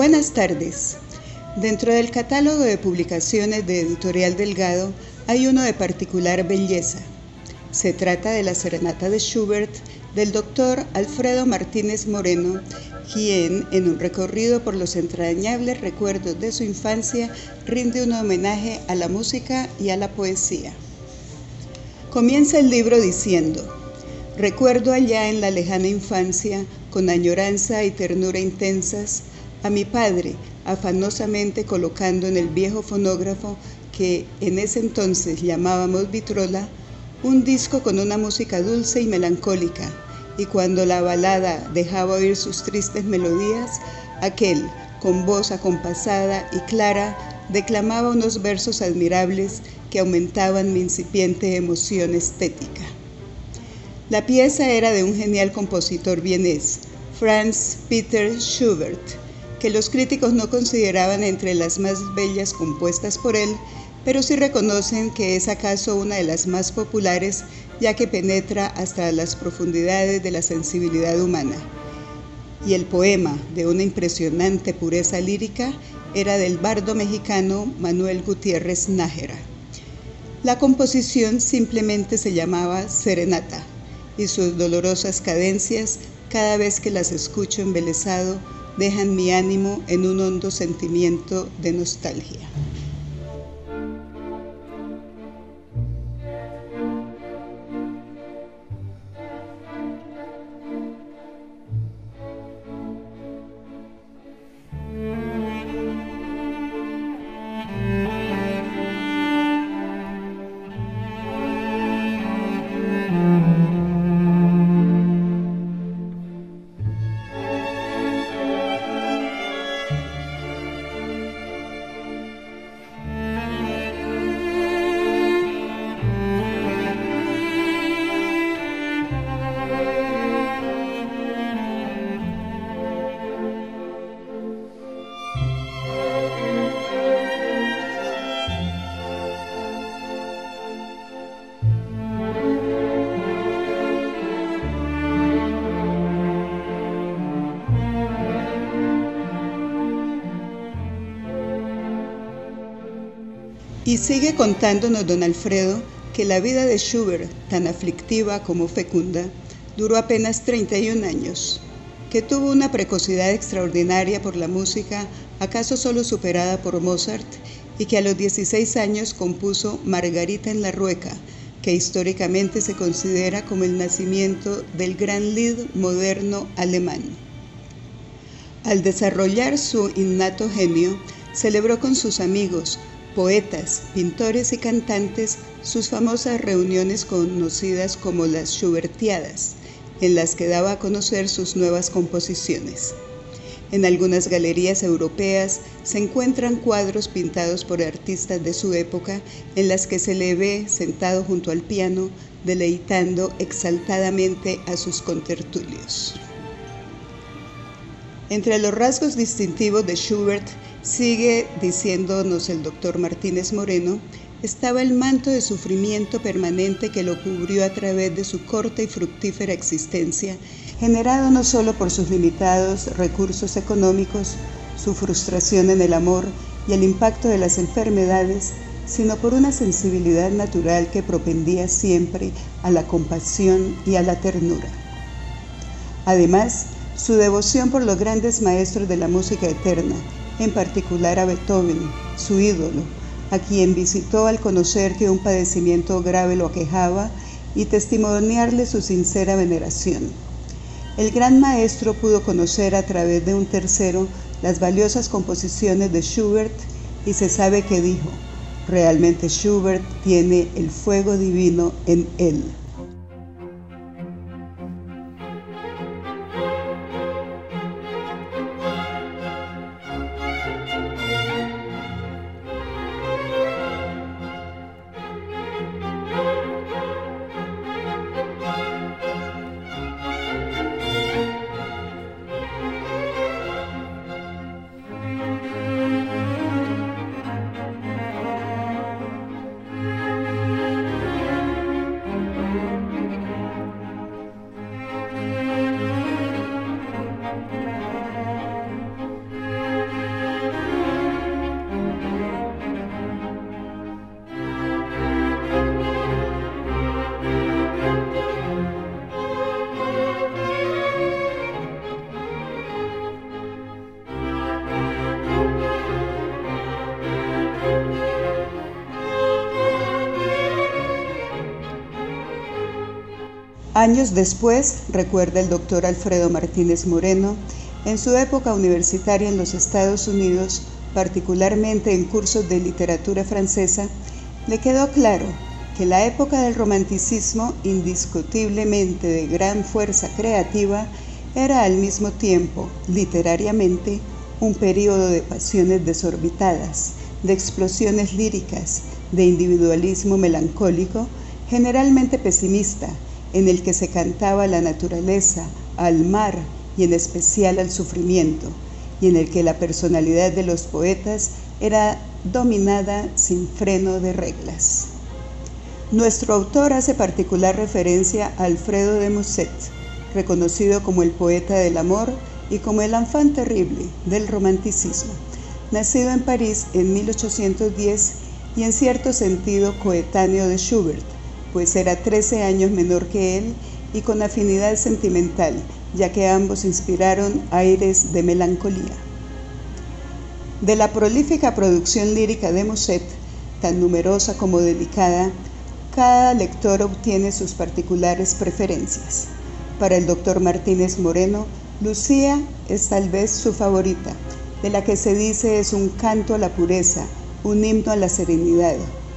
Buenas tardes. Dentro del catálogo de publicaciones de Editorial Delgado hay uno de particular belleza. Se trata de la Serenata de Schubert del doctor Alfredo Martínez Moreno, quien, en un recorrido por los entrañables recuerdos de su infancia, rinde un homenaje a la música y a la poesía. Comienza el libro diciendo, Recuerdo allá en la lejana infancia, con añoranza y ternura intensas, a mi padre, afanosamente colocando en el viejo fonógrafo que en ese entonces llamábamos vitrola, un disco con una música dulce y melancólica, y cuando la balada dejaba oír sus tristes melodías, aquel, con voz acompasada y clara, declamaba unos versos admirables que aumentaban mi incipiente emoción estética. La pieza era de un genial compositor vienés, Franz Peter Schubert, que los críticos no consideraban entre las más bellas compuestas por él, pero sí reconocen que es acaso una de las más populares, ya que penetra hasta las profundidades de la sensibilidad humana. Y el poema, de una impresionante pureza lírica, era del bardo mexicano Manuel Gutiérrez Nájera. La composición simplemente se llamaba Serenata, y sus dolorosas cadencias, cada vez que las escucho embelesado, dejan mi ánimo en un hondo sentimiento de nostalgia. Y sigue contándonos don Alfredo que la vida de Schubert, tan aflictiva como fecunda, duró apenas 31 años, que tuvo una precocidad extraordinaria por la música, acaso solo superada por Mozart, y que a los 16 años compuso Margarita en la Rueca, que históricamente se considera como el nacimiento del gran Lied moderno alemán. Al desarrollar su innato genio, celebró con sus amigos, poetas, pintores y cantantes sus famosas reuniones conocidas como las Schubertiadas, en las que daba a conocer sus nuevas composiciones. En algunas galerías europeas se encuentran cuadros pintados por artistas de su época en las que se le ve sentado junto al piano, deleitando exaltadamente a sus contertulios. Entre los rasgos distintivos de Schubert, sigue diciéndonos el doctor Martínez Moreno, estaba el manto de sufrimiento permanente que lo cubrió a través de su corta y fructífera existencia, generado no solo por sus limitados recursos económicos, su frustración en el amor y el impacto de las enfermedades, sino por una sensibilidad natural que propendía siempre a la compasión y a la ternura. Además, su devoción por los grandes maestros de la música eterna, en particular a Beethoven, su ídolo, a quien visitó al conocer que un padecimiento grave lo aquejaba y testimoniarle su sincera veneración. El gran maestro pudo conocer a través de un tercero las valiosas composiciones de Schubert y se sabe que dijo, realmente Schubert tiene el fuego divino en él. Años después, recuerda el doctor Alfredo Martínez Moreno, en su época universitaria en los Estados Unidos, particularmente en cursos de literatura francesa, le quedó claro que la época del romanticismo, indiscutiblemente de gran fuerza creativa, era al mismo tiempo, literariamente, un periodo de pasiones desorbitadas, de explosiones líricas, de individualismo melancólico, generalmente pesimista, en el que se cantaba la naturaleza, al mar y en especial al sufrimiento, y en el que la personalidad de los poetas era dominada sin freno de reglas. Nuestro autor hace particular referencia a Alfredo de Musset, reconocido como el poeta del amor y como el enfant terrible del romanticismo, nacido en París en 1810 y en cierto sentido coetáneo de Schubert, pues era 13 años menor que él y con afinidad sentimental, ya que ambos inspiraron aires de melancolía. De la prolífica producción lírica de Musset, tan numerosa como delicada, cada lector obtiene sus particulares preferencias. Para el doctor Martínez Moreno, Lucía es tal vez su favorita, de la que se dice es un canto a la pureza, un himno a la serenidad,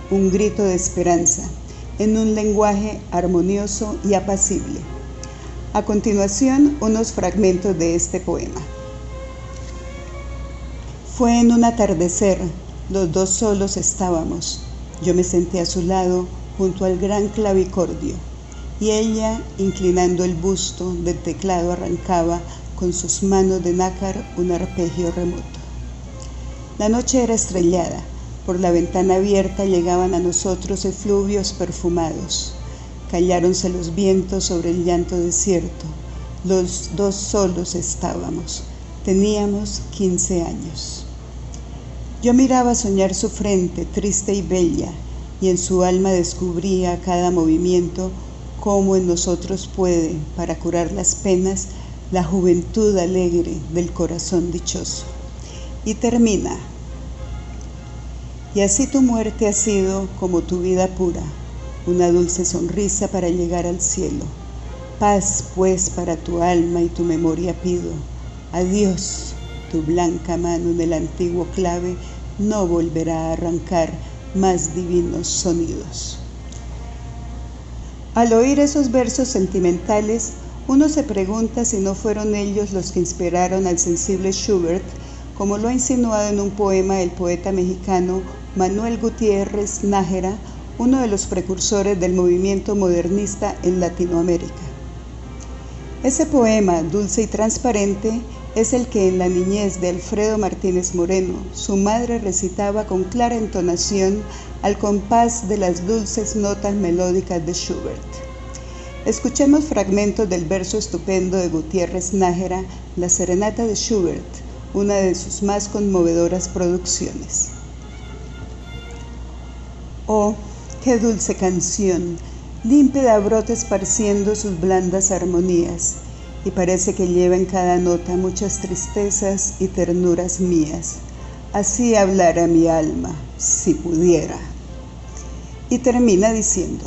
un grito de esperanza, en un lenguaje armonioso y apacible. A continuación, unos fragmentos de este poema. Fue en un atardecer, los dos solos estábamos. Yo me senté a su lado junto al gran clavicordio y ella, inclinando el busto del teclado, arrancaba con sus manos de nácar un arpegio remoto. La noche era estrellada por la ventana abierta llegaban a nosotros efluvios perfumados. Calláronse los vientos sobre el llanto desierto. Los dos solos estábamos. Teníamos 15 años. Yo miraba soñar su frente, triste y bella, y en su alma descubría cada movimiento cómo en nosotros puede, para curar las penas, la juventud alegre del corazón dichoso. Y termina. Y así tu muerte ha sido como tu vida pura, una dulce sonrisa para llegar al cielo. Paz pues para tu alma y tu memoria pido. Adiós, tu blanca mano en el antiguo clave no volverá a arrancar más divinos sonidos. Al oír esos versos sentimentales, uno se pregunta si no fueron ellos los que inspiraron al sensible Schubert, como lo ha insinuado en un poema el poeta mexicano Manuel Gutiérrez Nájera, uno de los precursores del movimiento modernista en Latinoamérica. Ese poema, dulce y transparente, es el que en la niñez de Alfredo Martínez Moreno su madre recitaba con clara entonación al compás de las dulces notas melódicas de Schubert. Escuchemos fragmentos del verso estupendo de Gutiérrez Nájera, La Serenata de Schubert, una de sus más conmovedoras producciones. Oh, qué dulce canción, límpida brota esparciendo sus blandas armonías y parece que lleva en cada nota muchas tristezas y ternuras mías. Así hablara mi alma, si pudiera. Y termina diciendo,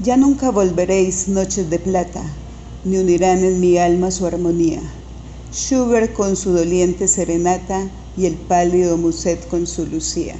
ya nunca volveréis noches de plata, ni unirán en mi alma su armonía. Schubert con su doliente serenata y el pálido Muset con su lucía.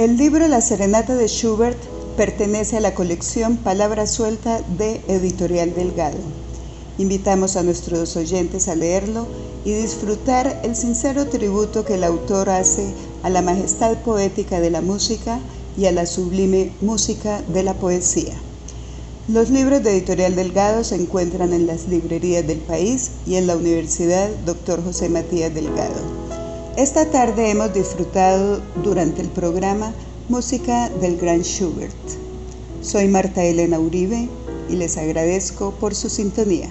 El libro La Serenata de Schubert pertenece a la colección Palabra Suelta de Editorial Delgado. Invitamos a nuestros oyentes a leerlo y disfrutar el sincero tributo que el autor hace a la majestad poética de la música y a la sublime música de la poesía. Los libros de Editorial Delgado se encuentran en las librerías del país y en la Universidad Dr. José Matías Delgado. Esta tarde hemos disfrutado durante el programa música del Gran Schubert. Soy Marta Elena Uribe y les agradezco por su sintonía.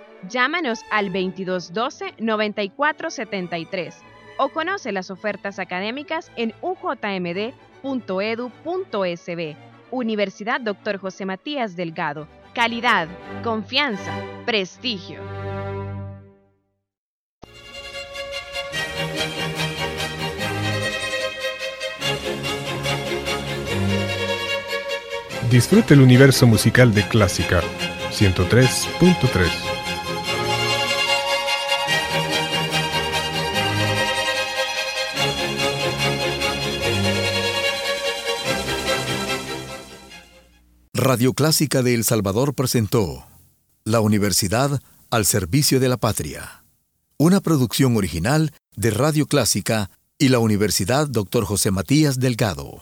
Llámanos al 2212-9473 o conoce las ofertas académicas en ujmd.edu.sb. Universidad Dr. José Matías Delgado. Calidad, confianza, prestigio. Disfrute el universo musical de Clásica 103.3. Radio Clásica de El Salvador presentó La Universidad al Servicio de la Patria, una producción original de Radio Clásica y la Universidad Dr. José Matías Delgado.